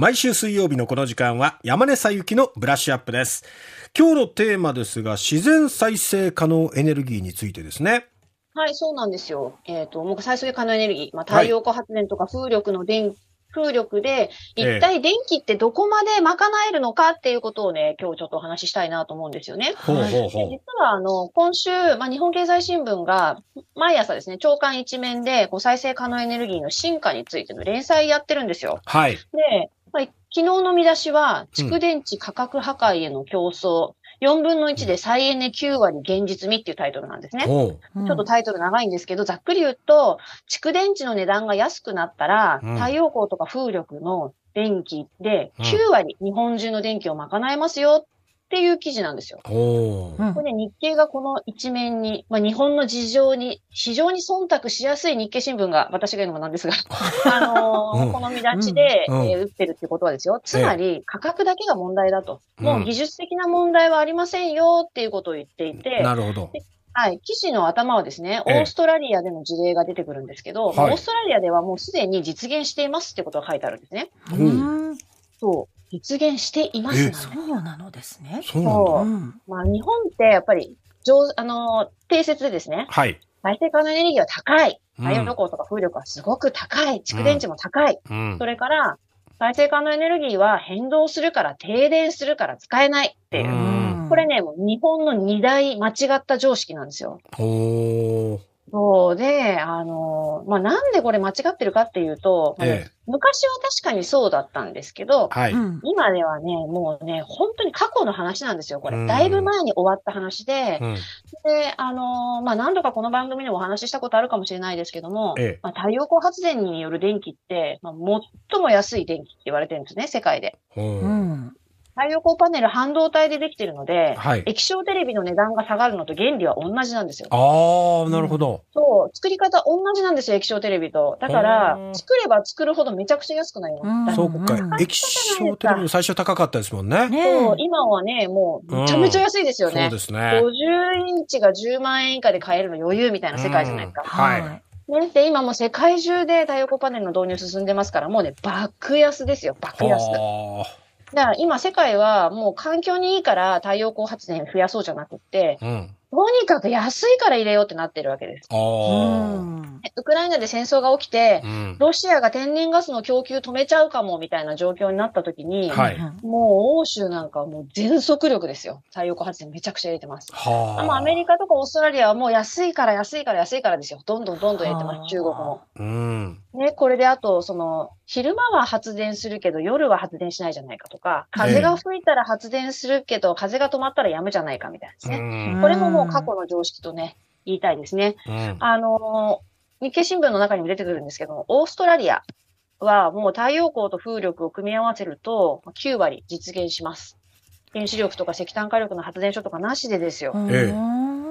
毎週水曜日のこの時間は山根さゆきのブラッシュアップです。今日のテーマですが、自然再生可能エネルギーについてですね。はい、そうなんですよ。えっ、と、もう再生可能エネルギー、まあ、太陽光発電とか風力の電、風力で、一体電気ってどこまで賄えるのかっていうことをね、今日ちょっとお話ししたいなと思うんですよね。ほうほうほう。実は、あの、今週、まあ、日本経済新聞が、毎朝ですね、朝刊一面で、こう再生可能エネルギーの進化についての連載やってるんですよ。はい。で、まあ、昨日の見出しは、蓄電池価格破壊への競争、4分の1で再エネ9割現実味っていうタイトルなんですね。ちょっとタイトル長いんですけど、ざっくり言うと、蓄電池の値段が安くなったら、うん。太陽光とか風力の電気でうん。9割日本中の電気を賄えますよっていう記事なんですよ。これね、日経がこの一面に、まあ、日本の事情に非常に忖度しやすい日経新聞が、私が言うのもなんですが、あのーうんこの見出しで、うんえー打ってるってことはですよ。つまり、価格だけが問題だと。うんもう技術的な問題はありませんよっていうことを言っていて、なるほど。はい。記事の頭はですね、オええーストラリアでの事例が出てくるんですけど、はいオーストラリアではもうすでに実現していますってことが書いてあるんですね。うんそう。実現していますそうなのですね。そうまあ、日本ってやっぱり、上あのー、定説でですね、はい。再生可能エネルギーは高い。うん太陽光とか風力はすごく高い。蓄電池も高い。うんそ。れから、再生可能エネルギーは変動するから、停電するから使えないっていうう。んこれね、もう日本の二大間違った常識なんですよ。ほう。そうで、あの、まあ、なんでこれ間違ってるかっていうと、ええ。昔は確かにそうだったんですけど、はい。うん今ではね、もうね、本当に過去の話なんですよ、こうんれ。だいぶ前に終わった話で、うん。で、あの、まあ、何度かこの番組でもお話ししたことあるかもしれないですけども、ええまあ、太陽光発電による電気って、まあ、最も安い電気って言われてるんですね、世界で。うん太陽光パネル半導体でできてるので、はい。液晶テレビの値段が下がるのと原理は同じなんですよ。ああ、なるほど。そう、作り方同じなんですよ、液晶テレビと。だからう、ん作れば作るほどめちゃくちゃ安くなります。そうかうん。液晶テレビも最初高かったですもんね。ねそう今はね、もうめちゃめちゃ安いですよそうね。ですね。50インチが10万円以下で買えるの余裕みたいな世界じゃないですか。はいはい。ね、で、今もう世界中で太陽光パネルの導入進んでますから、もうね、爆安ですよ、爆安。だかはら今世界はもう環境にいいから太陽光発電増やそうじゃなくって、あ。うん。とにかく安いから入れようってなってるわけです。あうあ。んウクライナで戦争が起きてう、ん。ロシアが天然ガスの供給止めちゃうかもみたいな状況になった時に、はいもう欧州なんかはもう全速力ですよ。太陽光発電めちゃくちゃ入れてます。はあ。あもうアメリカとかオーストラリアはもう安いから安いから安いからですよ。どんどんどんどん入れてます、中国も。うん。ね、これであと、その、昼間は発電するけど夜は発電しないじゃないかとか、風が吹いたら発電するけど、風が止まったらやむじゃないかみたいなですうね。ん。これももう過去の常識とね、言いたいですね。うん。あのー日経新聞の中にも出てくるんですけど、オーストラリアはもう太陽光と風力を組み合わせると9割実現します。原子力とか石炭火力の発電所とかなしでですよ。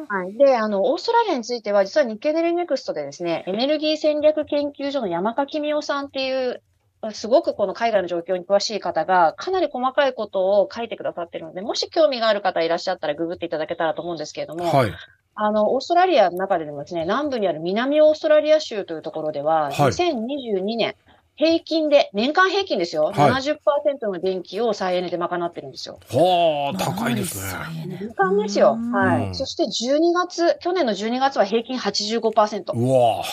はい。で、あの、オーストラリアについては、実は日経ネルネクストでですね、エネルギー戦略研究所の山垣美夫さんっていう、すごくこの海外の状況に詳しい方が、かなり細かいことを書いてくださってるので、もし興味がある方いらっしゃったらググっていただけたらと思うんですけれども、はい。あの、オーストラリアの中でもですね、南部にある南オーストラリア州というところでは、はい2022年、平均で、年間平均ですよ、はい70%の電気を再エネで賄ってるんですよ。はあ、高いですね。年間ですよ。はい。うんそして12月、去年の12月は平均85%。うわ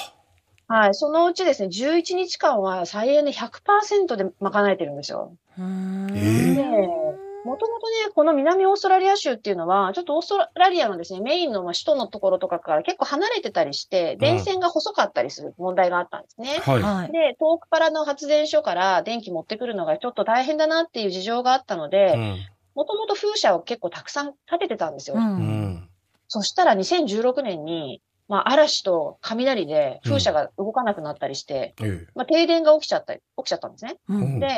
はい。そのうちですね、11日間は再エネ100%で賄えてるんですよ。うんええで、もともとね、この南オーストラリア州っていうのは、ちょっとオーストラリアのですね、メインのまあ首都のところとかから結構離れてたりして、電線が細かったりする問題があったんですね。はい。はい。で、遠くからの発電所から電気持ってくるのがちょっと大変だなっていう事情があったのうで、ん。もともと風車を結構たくさん建ててたんですよ。ううんん。そしたら2016年に、まあ嵐と雷で風車が動かなくなったりして、ええ。まあ停電が起きちゃったり、起きちゃったんですね。うんで、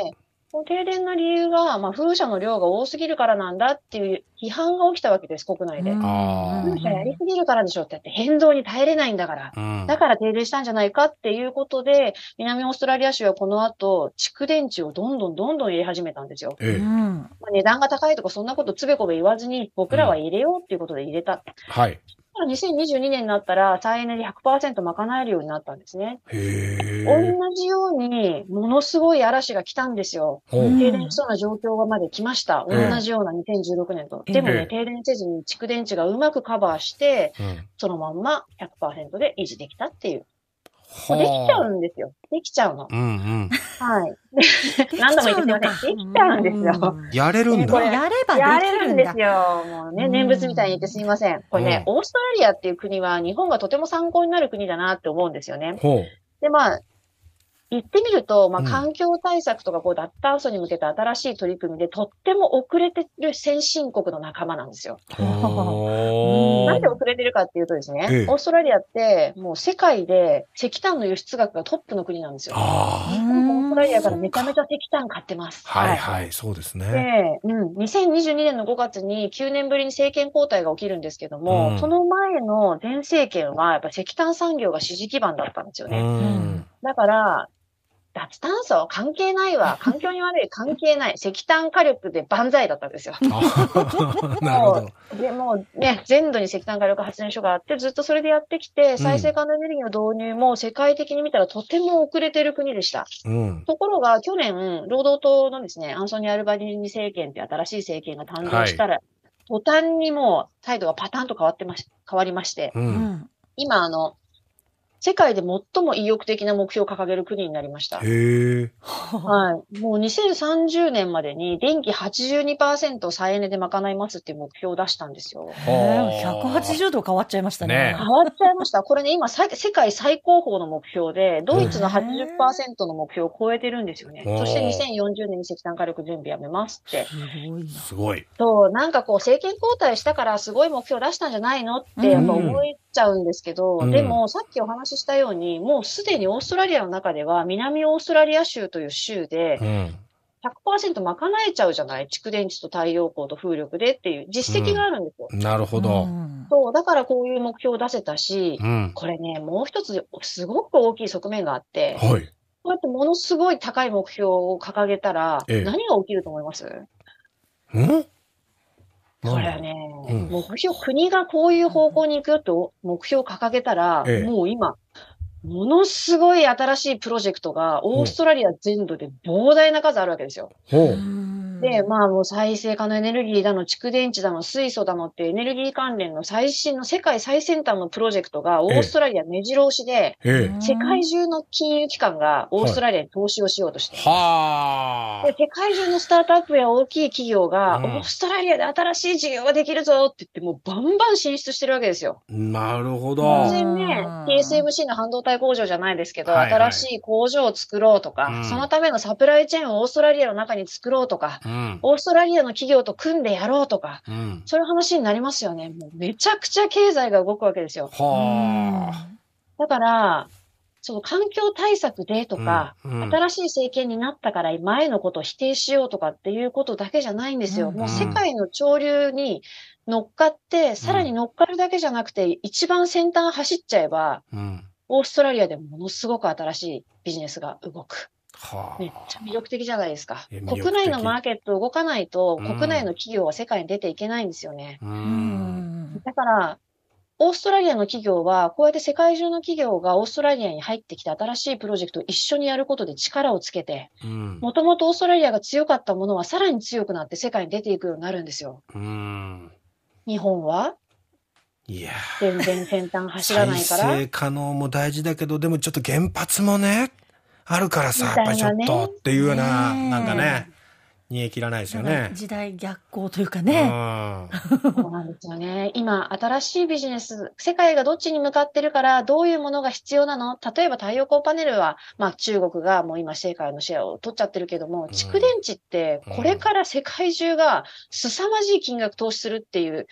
この停電の理由が、まあ風車の量が多すぎるからなんだっていう批判が起きたわけです、国内で。あ風車やりすぎるからでしょってやって変動に耐えれないんだから。うん。だから停電したんじゃないかっていうことで、南オーストラリア州はこの後、蓄電池をどんどんどんどん入れ始めたんですよ。ええ。うんまあ、値段が高いとかそんなことつべこべ言わずに、僕らは入れようっていうことで入れた。はい。から2022年になったら、再エネで100%賄えるようになったんですね。へ同え。じように、ものすごい嵐が来たんですよ。停電しそうな状況がまで来ました。同ええじような2016年と。ええでもね、停電せずに蓄電池がうまくカバーして、うんそのまんま100%で維持できたっていう。もうできちゃうんですよ。できちゃうの。うんうん。はい。何度も言ってません。できちゃうんですよ。うんやれるんだ。これやればでやれるんです。よ。もうね、うん念仏みたいに言ってすみません。これね、オーストラリアっていう国は日本がとても参考になる国だなって思うんですよね。ほう。で、まあ、言ってみると、まあ、うん環境対策とか、こう、脱炭素に向けた新しい取り組みで、とっても遅れてる先進国の仲間なんですよ。ほなんで遅れてるかっていうとですね、ええオーストラリアって、もう世界で石炭の輸出額がトップの国なんですよ。あオーストラリアからめちゃめちゃ石炭買ってます。あ。はいはい、そうですね。で、うん、2022年の5月に9年ぶりに政権交代が起きるんですけども、うんその前の前政権はやっぱ石炭産業が支持基盤だったんですようね。ん。だから、脱炭素関係ないわ。環境に悪い関係ない。石炭火力で万歳だったんですよ。あ なるほど。で、もうね、全土に石炭火力発電所があって、ずっとそれでやってきて、再生可能エネルギーの導入も世界的に見たらとても遅れてる国でした。うん。ところが、去年、労働党のですね、アンソニー・アルバニーニ政権って新しい政権が誕生したら、途端にもう態度がパタンと変わってまし、変わりまして、う。うんん。今、あの、世界で最も意欲的な目標を掲げる国になりました。へえ。はい。もう2030年までに電気82%再エネで賄いますっていう目標を出したんですよ。へえ180度変わっちゃいましたねね。変わっちゃいました。これね、今さ世界最高峰の目標で、ドイツのへ80%の目標を超えてるんですよね。そして2040年に石炭火力準備やめますって。すごいな。すごい。そう、なんかこう政権交代したからすごい目標出したんじゃないのってやっぱ思っちゃうんですけど、うんでもさっきお話ししたように、もうすでにオーストラリアの中では南オーストラリア州という州でうん。100%賄えちゃうじゃない？蓄電池と太陽光と風力でっていう実績があるんですよ。なるほどう。んそう、だからこういう目標を出せたし、うん。これね、もう一つすごく大きい側面があって、こはい。うやってものすごい高い目標を掲げたら、ええ何が起きると思います？うん？これはね、うん。目標、国がこういう方向に行くよって目標を掲げたら、ええ。もう今、ものすごい新しいプロジェクトがオーストラリア全土で膨大な数あるわけですよ。で、まあもう再生可能エネルギーだの、蓄電池だの、水素だのっていうエネルギー関連の最新の世界最先端のプロジェクトがオーストラリア目白押しで、ええ。世界中の金融機関がオーストラリアに投資をしようとしてる。はで世界中のスタートアップや大きい企業が、うんオーストラリアで新しい事業ができるぞって言って、もうバンバン進出してるわけですよ。あ。なるほど。当然ねうん、TSMC の半導体工場じゃないですけど、はいはい新しい工場を作ろうとか、うんそのためのサプライチェーンをオーストラリアの中に作ろうとか、うん。オーストラリアの企業と組んでやろうとか、うん。そういう話になりますよね。もうめちゃくちゃ経済が動くわけですよ。はあ。だから、その環境対策でとか、うんうん新しい政権になったから前のことを否定しようとかっていうことだけじゃないんですよ。うんもう世界の潮流に乗っかって、さらに乗っかるだけじゃなくて、一番先端走っちゃえば、うん。オーストラリアでものすごく新しいビジネスが動く。はめっちゃ魅力的じゃないですか。国内のマーケット動かないと、うん国内の企業は世界に出ていけないんですよね。だから、オーストラリアの企業は、こうやって世界中の企業がオーストラリアに入ってきて新しいプロジェクトを一緒にやることで力をつけて、うん。もともとオーストラリアが強かったものはさらに強くなって世界に出ていくようになるんですよ。うん。日本は？いや全然先端走らないから。再生可能も大事だけど、でもちょっと原発もね、あるからさ、やっぱりちょっとっていうような、なんかね、煮え切らないですよね。時代逆行というかうね。ん。そうなんですよね。今、新しいビジネス、世界がどっちに向かってるから、どういうものが必要なの？例えば太陽光パネルは、まあ中国がもう今世界のシェアを取っちゃってるけども、ん蓄電池ってこれから世界中が凄まじい金額投資するっていう、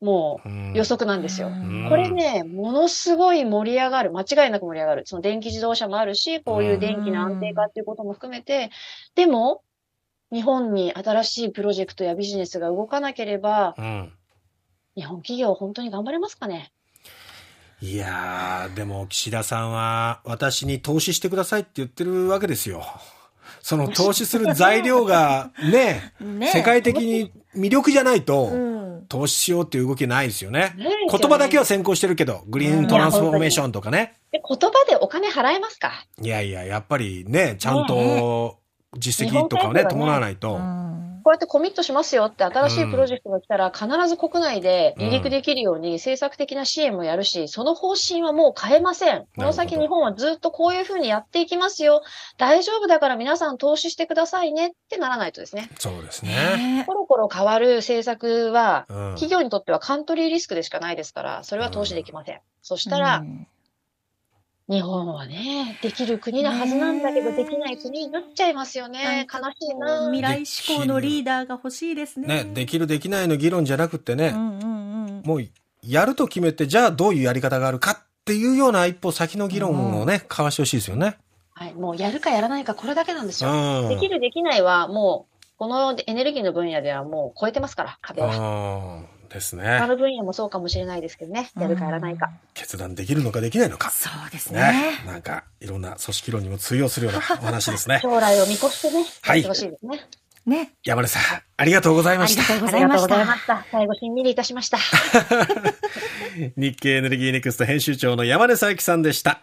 もう予測なんですよ。うんこれね、ものすごい盛り上がる。間違いなく盛り上がる。その電気自動車もあるし、こういう電気の安定化っていうことも含めて、でも、日本に新しいプロジェクトやビジネスが動かなければ、うん。日本企業本当に頑張れますかね？いやー、でも岸田さんは私に投資してくださいって言ってるわけですよ。その投資する材料がね、ね世界的に魅力じゃないと、うん。投資しようっていう動きないですよね。言葉だけは先行してるけど、グリーントランスフォーメーションとかね。で、言葉でお金払えますか？いやいや、やっぱりね、ちゃんと実績とかをね、ね伴わないと。うんこうやってコミットしますよって新しいプロジェクトが来たら、必ず国内で離陸できるように政策的な支援もやるし、その方針はもう変えません。この先日本はずっとこういうふうにやっていきますよ。大丈夫だから皆さん投資してくださいねってならないとですね。そうですね。ねコロコロ変わる政策は、うん企業にとってはカントリーリスクでしかないですから、それは投資できません。そしたら、うん日本はね、できる国なはずなんだけど、できない国になっちゃいますよね。悲しいな。未来志向のリーダーが欲しいですね。ね、できるできないの議論じゃなくってね、うんうんうん。もうやると決めて、じゃあどういうやり方があるかっていうような一歩先の議論をね、交わしてほしいですよね。はい、もうやるかやらないか、これだけなんですよ。うん。できる、できないは、もう、このエネルギーの分野ではもう超えてますから、壁は。うんです他ね。の分野もそうかもしれないですけどね。やるかやらないか。決断できるのかできないのか。そうですねね。。なんか、いろんな組織論にも通用するような お話ですね。将来を見越してね、はいほしいですね。ね。山根さん、ありがとうございましたありが。とうごあざいま。した。最後、しんみりいたしました。日経エネルギーネクスト編集長の山根佐伯さんでした。